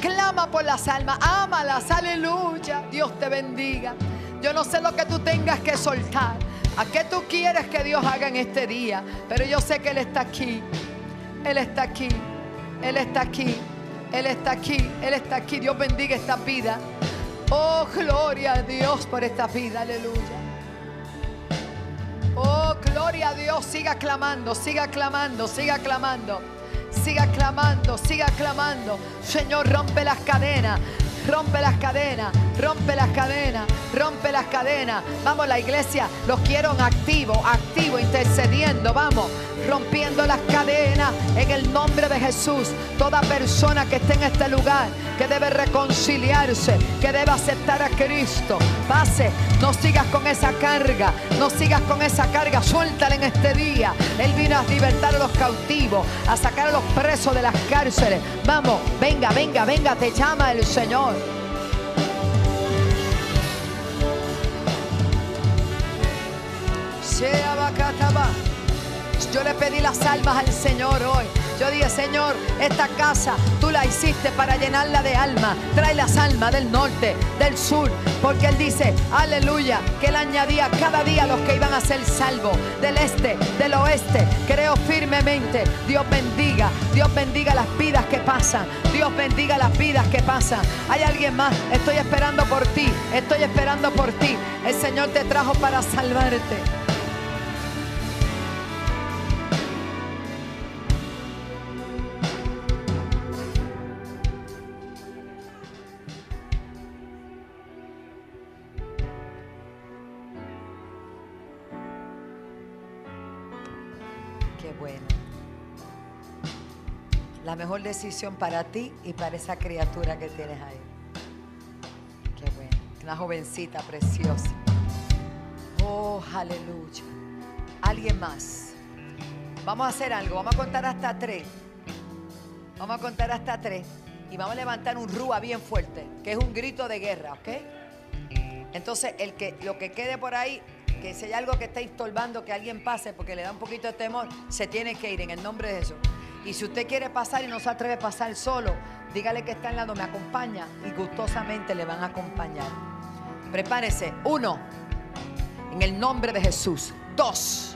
Clama por las almas. Ámalas. Aleluya. Dios te bendiga. Yo no sé lo que tú tengas que soltar. ¿A qué tú quieres que Dios haga en este día? Pero yo sé que Él está aquí. Él está aquí. Él está aquí. Él está aquí. Él está aquí. Dios bendiga esta vida. Oh, gloria a Dios por esta vida. Aleluya. Oh, gloria a Dios. Siga clamando, siga clamando, siga clamando. Siga clamando, siga clamando. Señor, rompe las cadenas. Rompe las cadenas, rompe las cadenas, rompe las cadenas. Vamos, la iglesia, los quiero activo, activo, intercediendo. Vamos, rompiendo las cadenas en el nombre de Jesús. Toda persona que esté en este lugar, que debe reconciliarse, que debe aceptar a Cristo, pase, no sigas con esa carga, no sigas con esa carga, suéltala en este día. Él vino a libertar a los cautivos, a sacar a los presos de las cárceles. Vamos, venga, venga, venga, te llama el Señor. Yo le pedí las almas al Señor hoy. Yo dije, Señor, esta casa tú la hiciste para llenarla de alma. Trae las almas del norte, del sur. Porque Él dice, aleluya, que Él añadía cada día los que iban a ser salvos. Del este, del oeste. Creo firmemente. Dios bendiga. Dios bendiga las vidas que pasan. Dios bendiga las vidas que pasan. Hay alguien más. Estoy esperando por ti. Estoy esperando por ti. El Señor te trajo para salvarte. Mejor decisión para ti y para esa criatura que tienes ahí. Qué bueno. Una jovencita preciosa. Oh, aleluya. Alguien más. Vamos a hacer algo. Vamos a contar hasta tres. Vamos a contar hasta tres. Y vamos a levantar un rúa bien fuerte, que es un grito de guerra, ¿ok? Entonces, el que, lo que quede por ahí, que si hay algo que está estorbando que alguien pase porque le da un poquito de temor, se tiene que ir en el nombre de Jesús. Y si usted quiere pasar y no se atreve a pasar solo, dígale que está en lado, me acompaña y gustosamente le van a acompañar. Prepárese. Uno, en el nombre de Jesús. Dos,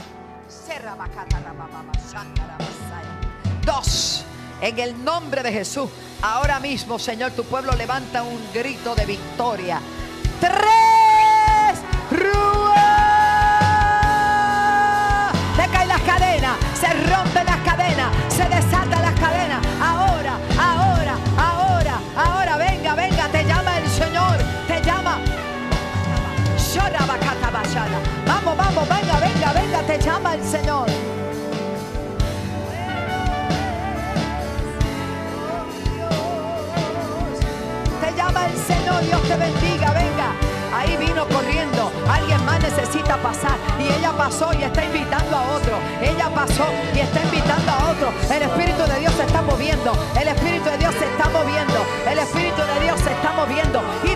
dos, en el nombre de Jesús. Ahora mismo, Señor, tu pueblo levanta un grito de victoria. Tres, se rompe las cadenas, se desata las cadenas. Ahora, ahora, ahora, ahora, venga, venga, te llama el Señor, te llama. Vamos, vamos, venga, venga, venga, te llama el Señor. Te llama el Señor, Dios te bendiga, venga. Ahí vino necesita pasar y ella pasó y está invitando a otro. Ella pasó y está invitando a otro. El Espíritu de Dios se está moviendo, el Espíritu de Dios se está moviendo, el Espíritu de Dios se está moviendo. Y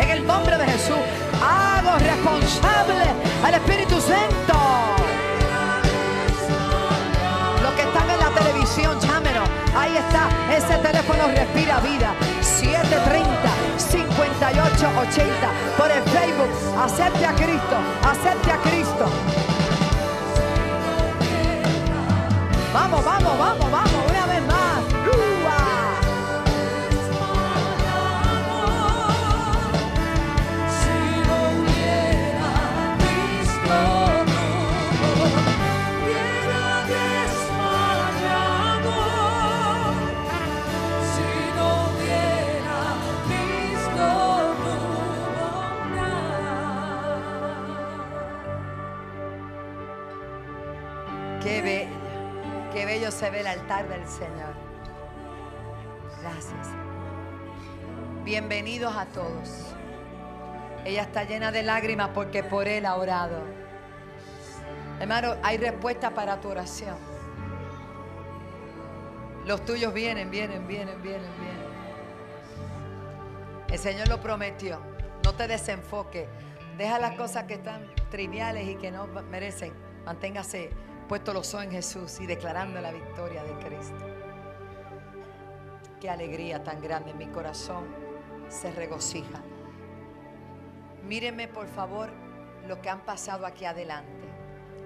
En el nombre de Jesús, hago responsable al Espíritu Santo. Los que están en la televisión, llámenos. Ahí está, ese teléfono respira vida. 730 5880 por el Facebook. Acepte a Cristo, acepte a Cristo. Vamos, vamos, vamos, vamos, se ve el altar del Señor. Gracias. Bienvenidos a todos. Ella está llena de lágrimas porque por Él ha orado. Hermano, hay respuesta para tu oración. Los tuyos vienen, vienen, vienen, vienen, vienen. El Señor lo prometió. No te desenfoque. Deja las cosas que están triviales y que no merecen. Manténgase puesto los ojos en Jesús y declarando la victoria de Cristo. Qué alegría tan grande mi corazón se regocija. Míreme por favor lo que han pasado aquí adelante.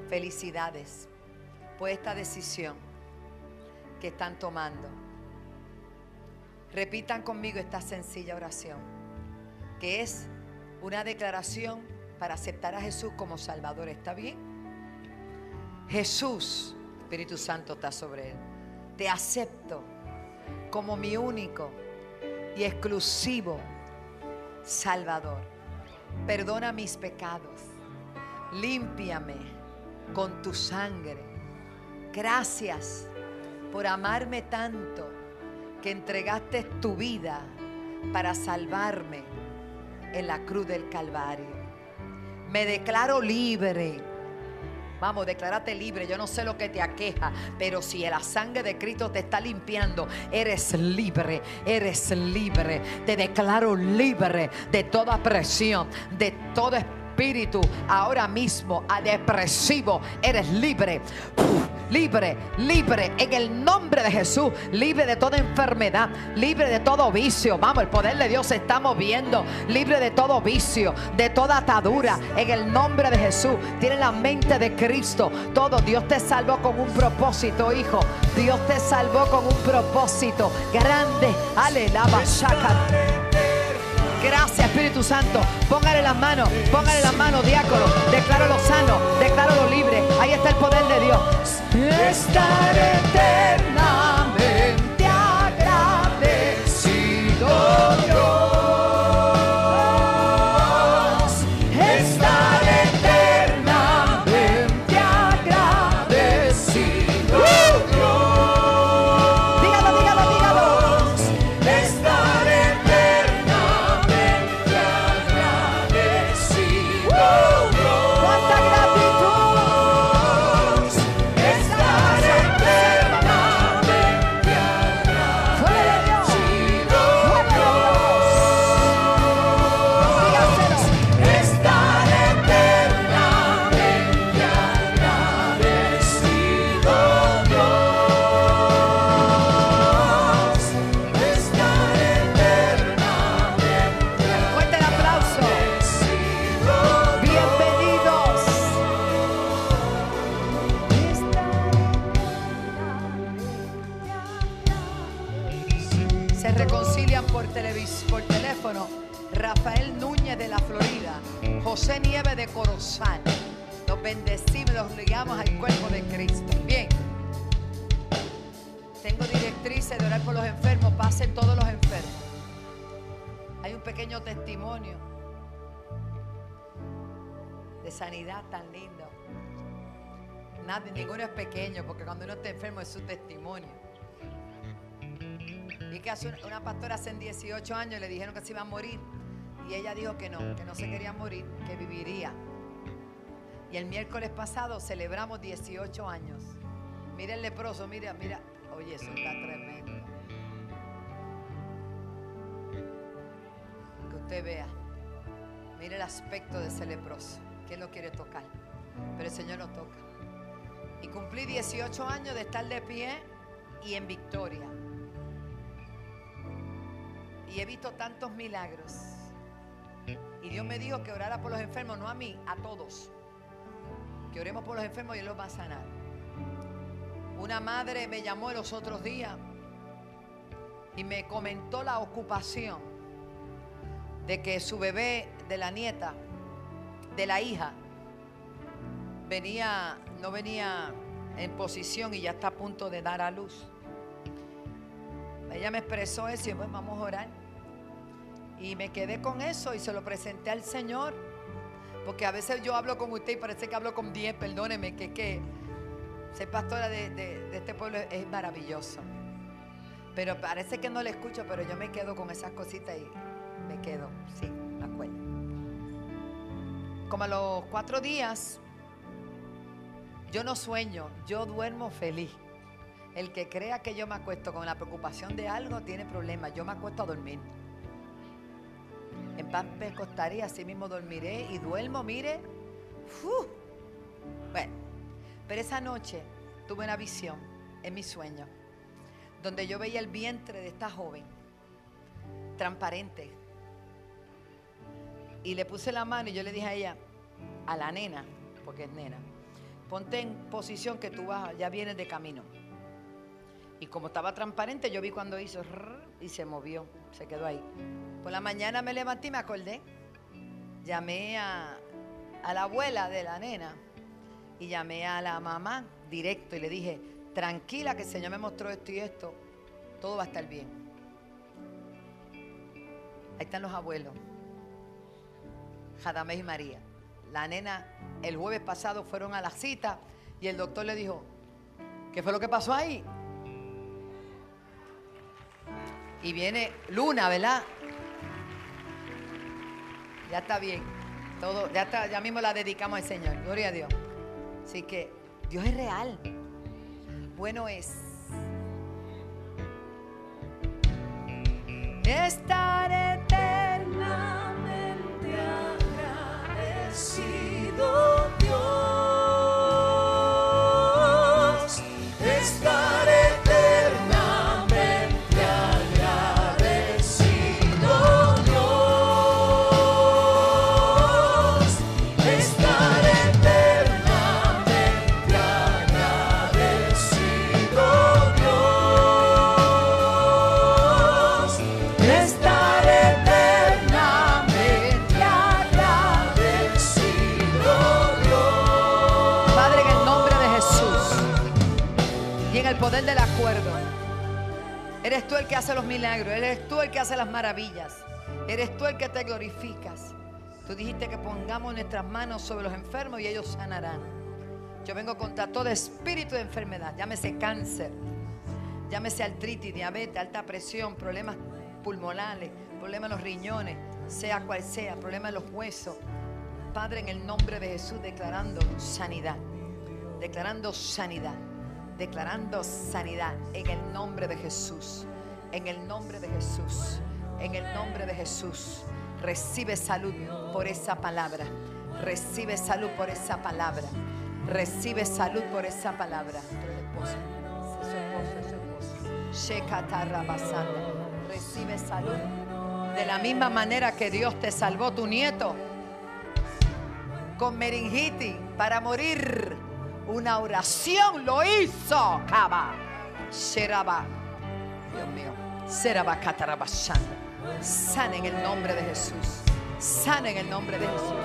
Felicidades por esta decisión que están tomando. Repitan conmigo esta sencilla oración, que es una declaración para aceptar a Jesús como Salvador. ¿Está bien? Jesús, Espíritu Santo está sobre él. Te acepto como mi único y exclusivo Salvador. Perdona mis pecados. Límpiame con tu sangre. Gracias por amarme tanto que entregaste tu vida para salvarme en la cruz del Calvario. Me declaro libre Vamos, declárate libre. Yo no sé lo que te aqueja, pero si la sangre de Cristo te está limpiando, eres libre, eres libre. Te declaro libre de toda presión, de todo espíritu ahora mismo a depresivo. Eres libre libre, libre en el nombre de Jesús, libre de toda enfermedad, libre de todo vicio. Vamos, el poder de Dios se está moviendo, libre de todo vicio, de toda atadura, en el nombre de Jesús. Tiene la mente de Cristo. Todo Dios te salvó con un propósito, hijo. Dios te salvó con un propósito grande. Aleluya. Gracias, Espíritu Santo. Póngale las manos, póngale las manos, diácono. Decláralo sano, decláralo libre. Ahí está el poder de Dios. Eternamente una pastora hace 18 años le dijeron que se iba a morir y ella dijo que no, que no se quería morir, que viviría. Y el miércoles pasado celebramos 18 años. Mira el leproso, mira, mira. Oye, eso está tremendo. Que usted vea. Mire el aspecto de ese leproso. ¿Quién lo quiere tocar? Pero el Señor lo toca. Y cumplí 18 años de estar de pie y en victoria. Y he visto tantos milagros. Y Dios me dijo que orara por los enfermos, no a mí, a todos. Que oremos por los enfermos y Él los va a sanar. Una madre me llamó los otros días y me comentó la ocupación de que su bebé de la nieta, de la hija, venía, no venía en posición y ya está a punto de dar a luz. Ella me expresó eso y pues vamos a orar. Y me quedé con eso y se lo presenté al Señor. Porque a veces yo hablo con usted y parece que hablo con 10, perdóneme, que, que ser pastora de, de- de este pueblo es maravilloso. Pero parece que no le escucho, pero yo me quedo con esas cositas y me quedo, sí, me acuerdo. Como a los cuatro días, yo no sueño, yo duermo feliz. El que crea que yo me acuesto con la preocupación de algo tiene problemas. Yo me acuesto a dormir. En paz me acostaré así mismo dormiré y duermo, mire. Bueno, pero esa noche tuve una visión en mi sueño donde yo veía el vientre de esta joven, transparente. Y le puse la mano y yo le dije a ella, a la nena, porque es nena, ponte en posición que tú vas, ya vienes de camino. Y como estaba transparente, yo vi cuando hizo y se movió, se quedó ahí. Por la mañana me levanté y me acordé. Llamé a, a la abuela de la nena y llamé a la mamá directo y le dije, tranquila que el Señor me mostró esto y esto, todo va a estar bien. Ahí están los abuelos, Jadamés y María. La nena el jueves pasado fueron a la cita y el doctor le dijo, ¿qué fue lo que pasó ahí? Y viene Luna, ¿verdad? Ya está bien. Todo, ya, está, ya mismo la dedicamos al Señor. Gloria a Dios. Así que Dios es real. Bueno es. Estar que hace los milagros, eres tú el que hace las maravillas, eres tú el que te glorificas. Tú dijiste que pongamos nuestras manos sobre los enfermos y ellos sanarán. Yo vengo contra todo espíritu de enfermedad, llámese cáncer, llámese artritis, diabetes, alta presión, problemas pulmonares, problemas en los riñones, sea cual sea, problemas en los huesos. Padre, en el nombre de Jesús, declarando sanidad, declarando sanidad, declarando sanidad en el nombre de Jesús, en el nombre de Jesús, en el nombre de Jesús. Recibe salud por esa palabra, recibe salud por esa palabra, recibe salud por esa palabra. Recibe salud. De la misma manera que Dios te salvó tu nieto con meningitis para morir. Una oración lo hizo. Kaba. Sheraba. Dios mío. Sana en el nombre de Jesús. Sana en el nombre de Jesús.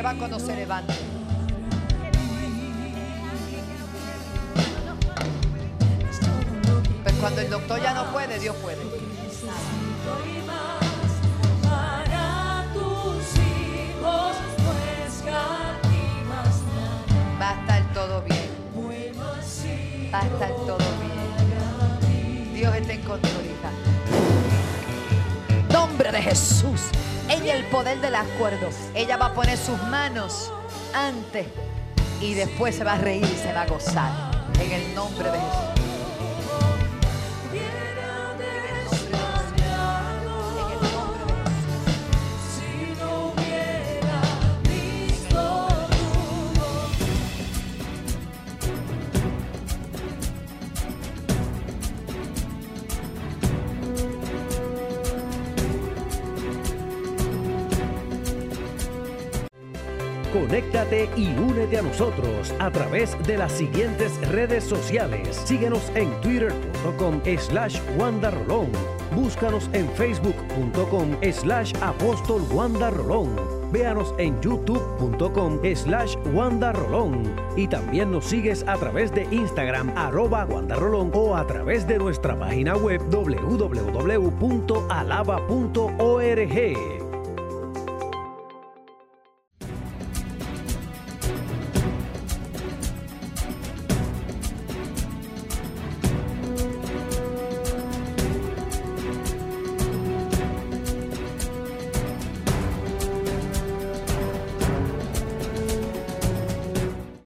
Prueba cuando se levante. Pero cuando el doctor ya no puede, Dios puede. Escatimas Va a estar todo bien. Va a estar todo bien. Dios está en control, hija. Nombre de Jesús. Ella el poder del acuerdo. Ella va a poner sus manos antes y después se va a reír y se va a gozar. En el nombre de Jesús. Y únete a nosotros a través de las siguientes redes sociales. Síguenos en twitter.com slash Rolón. Búscanos en facebook.com slash apóstol Rolón. Véanos en youtube.com slash Rolón. Y también nos sigues a través de Instagram arroba Rolón o a través de nuestra página web www.alaba.org.